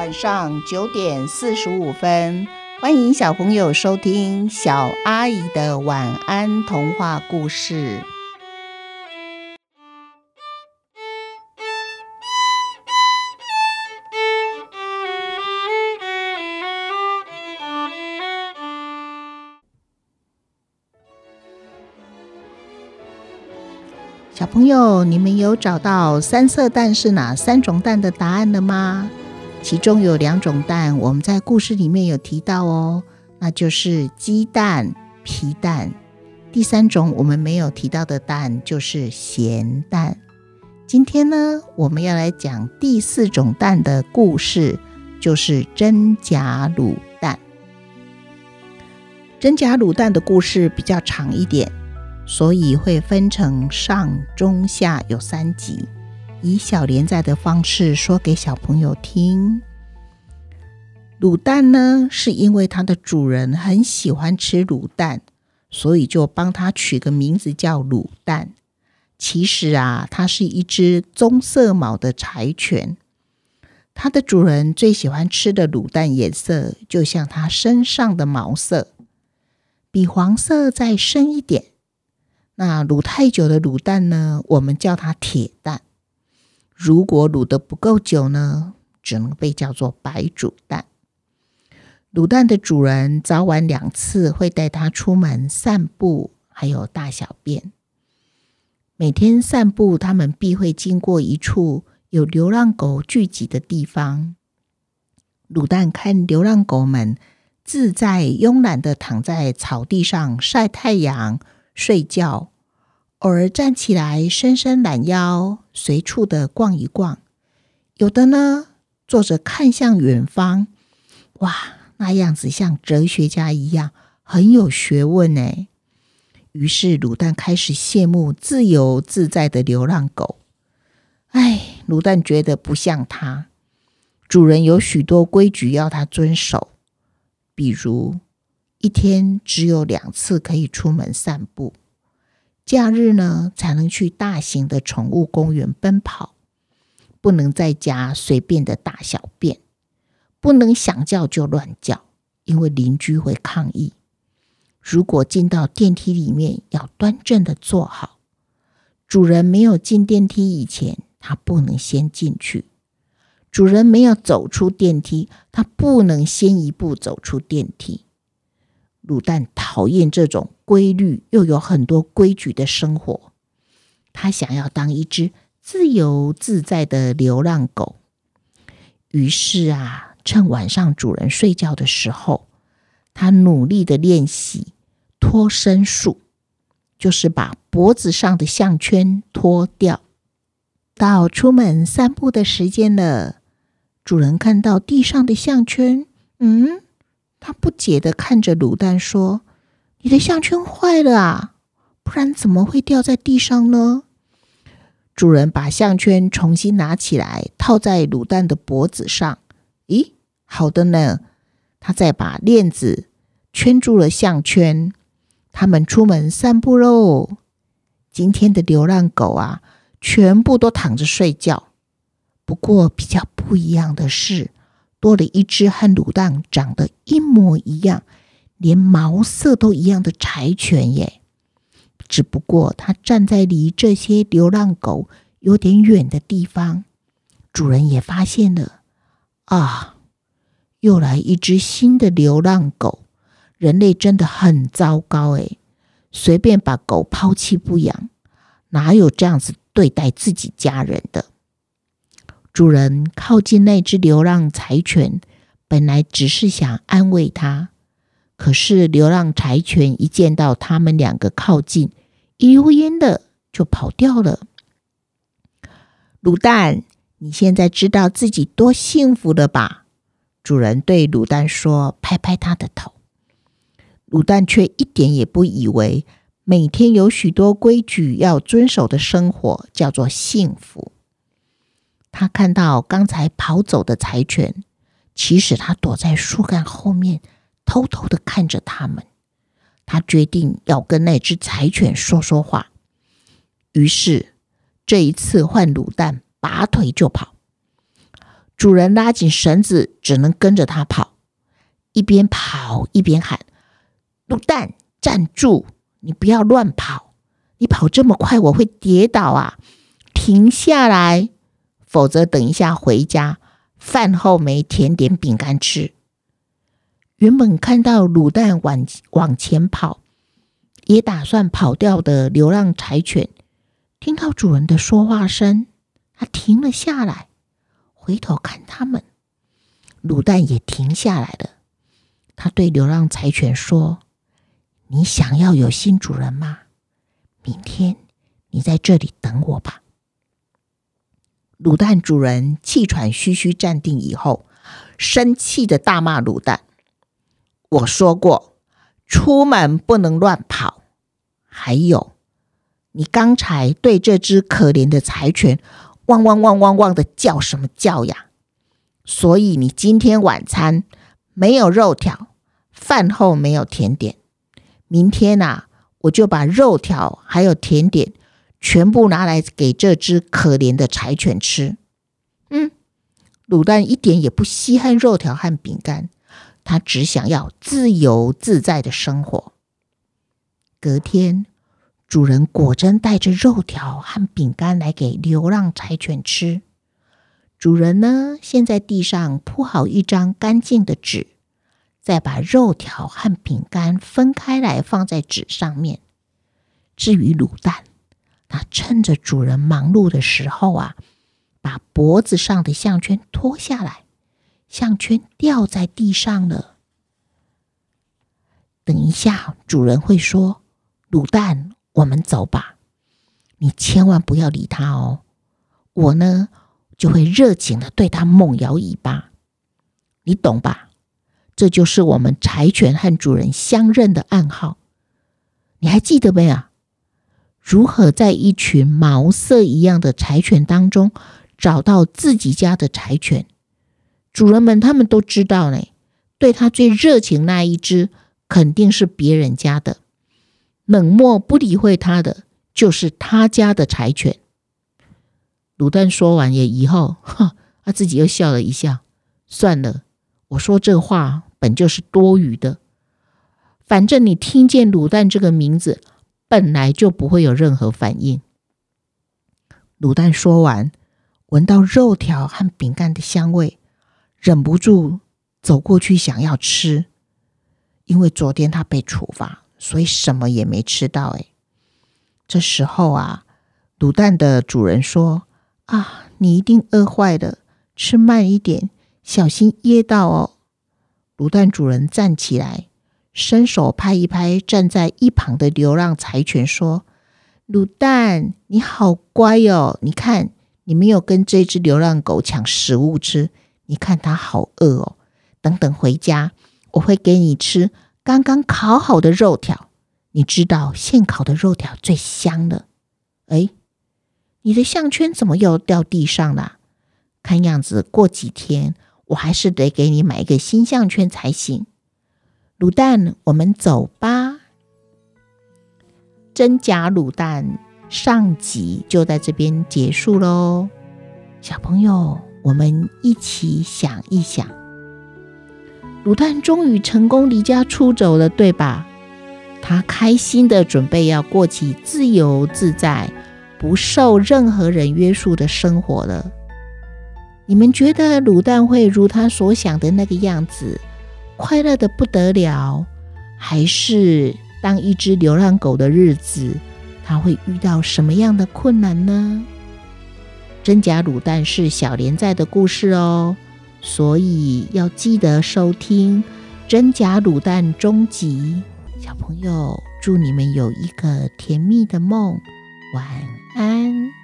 晚上九点四十五分，欢迎小朋友收听小阿姨的晚安童话故事。小朋友，你们有找到三色蛋是哪三种蛋的答案了吗？其中有两种蛋，我们在故事里面有提到哦，那就是鸡蛋、皮蛋。第三种我们没有提到的蛋就是咸蛋。今天呢，我们要来讲第四种蛋的故事，就是真假卤蛋。真假卤蛋的故事比较长一点。所以会分成上、中、下有三集，以小连载的方式说给小朋友听。卤蛋呢，是因为它的主人很喜欢吃卤蛋，所以就帮它取个名字叫卤蛋。其实啊，它是一只棕色毛的柴犬，它的主人最喜欢吃的卤蛋颜色，就像它身上的毛色，比黄色再深一点。那卤太久的卤蛋呢，我们叫它铁蛋。如果卤得不够久呢，只能被叫做白煮蛋。卤蛋的主人早晚两次会带它出门散步，还有大小便。每天散步，他们必会经过一处有流浪狗聚集的地方。卤蛋看流浪狗们自在慵懒地躺在草地上晒太阳。睡觉，偶尔站起来伸伸懒腰，随处的逛一逛。有的呢，坐着看向远方，哇，那样子像哲学家一样，很有学问呢。于是卤蛋开始羡慕自由自在的流浪狗。哎，卤蛋觉得不像他，主人有许多规矩要他遵守，比如。一天只有两次可以出门散步，假日呢才能去大型的宠物公园奔跑，不能在家随便的大小便，不能想叫就乱叫，因为邻居会抗议。如果进到电梯里面，要端正的坐好。主人没有进电梯以前，他不能先进去；主人没有走出电梯，他不能先一步走出电梯。卤蛋讨厌这种规律又有很多规矩的生活，他想要当一只自由自在的流浪狗。于是啊，趁晚上主人睡觉的时候，他努力的练习脱身术，就是把脖子上的项圈脱掉。到出门散步的时间了，主人看到地上的项圈，嗯。他不解地看着卤蛋说：“你的项圈坏了啊？不然怎么会掉在地上呢？”主人把项圈重新拿起来，套在卤蛋的脖子上。咦，好的呢。他再把链子圈住了项圈。他们出门散步喽。今天的流浪狗啊，全部都躺着睡觉。不过比较不一样的是。多了一只和卤蛋长得一模一样，连毛色都一样的柴犬耶。只不过它站在离这些流浪狗有点远的地方，主人也发现了。啊，又来一只新的流浪狗！人类真的很糟糕诶，随便把狗抛弃不养，哪有这样子对待自己家人的？主人靠近那只流浪柴犬，本来只是想安慰它，可是流浪柴犬一见到他们两个靠近，一溜烟的就跑掉了。卤蛋，你现在知道自己多幸福了吧？主人对卤蛋说，拍拍他的头。卤蛋却一点也不以为每天有许多规矩要遵守的生活叫做幸福。他看到刚才跑走的柴犬，其实他躲在树干后面，偷偷的看着他们。他决定要跟那只柴犬说说话。于是这一次换卤蛋拔腿就跑。主人拉紧绳子，只能跟着他跑，一边跑一边喊：“卤蛋，站住！你不要乱跑，你跑这么快，我会跌倒啊！停下来，否则等一下回家，饭后没甜点饼干吃。”原本看到卤蛋往往前跑，也打算跑掉的流浪柴犬，听到主人的说话声，它停了下来。回头看他们，卤蛋也停下来了。他对流浪柴犬说：“你想要有新主人吗？明天你在这里等我吧。”卤蛋主人气喘吁吁站定以后，生气的大骂卤蛋：“我说过，出门不能乱跑。还有，你刚才对这只可怜的柴犬。”汪汪汪汪汪的叫什么叫呀？所以你今天晚餐没有肉条，饭后没有甜点。明天呐、我就把肉条还有甜点全部拿来给这只可怜的柴犬吃。嗯，卤蛋一点也不稀罕肉条和饼干，他只想要自由自在的生活。隔天。主人果真带着肉条和饼干来给流浪柴犬吃。主人呢，先在地上铺好一张干净的纸，再把肉条和饼干分开来放在纸上面。至于卤蛋，趁着主人忙碌的时候啊，把脖子上的项圈脱下来，项圈掉在地上了。等一下，主人会说：“卤蛋。”我们走吧，你千万不要理他哦。我呢，就会热情的对他猛摇尾巴，你懂吧？这就是我们柴犬和主人相认的暗号。你还记得没有？如何在一群毛色一样的柴犬当中找到自己家的柴犬？主人们他们都知道呢，对他最热情那一只肯定是别人家的。冷漠不理会他的，就是他家的柴犬。卤蛋说完也以后，哈，他自己又笑了一下。算了，我说这话本就是多余的。反正你听见卤蛋这个名字，本来就不会有任何反应。卤蛋说完，闻到肉条和饼干的香味，忍不住走过去想要吃，因为昨天他被处罚。所以什么也没吃到哎。这时候啊，卤蛋的主人说：“啊，你一定饿坏了，吃慢一点，小心噎到哦。”卤蛋主人站起来，伸手拍一拍站在一旁的流浪柴犬，说：“卤蛋，你好乖哦！你看，你没有跟这只流浪狗抢食物吃，你看它好饿哦。等等回家，我会给你吃。”刚刚烤好的肉条，你知道现烤的肉条最香了。哎，你的项圈怎么又掉地上了？看样子过几天我还是得给你买一个新项圈才行。卤蛋，我们走吧。真假卤蛋上集就在这边结束喽。小朋友，我们一起想一想。卤蛋终于成功离家出走了，对吧？他开心的准备要过起自由自在、不受任何人约束的生活了。你们觉得卤蛋会如他所想的那个样子，快乐的不得了，还是当一只流浪狗的日子，他会遇到什么样的困难呢？真假卤蛋是小连载的故事哦。所以要记得收听《真假卤蛋》终集，小朋友，祝你们有一个甜蜜的梦，晚安。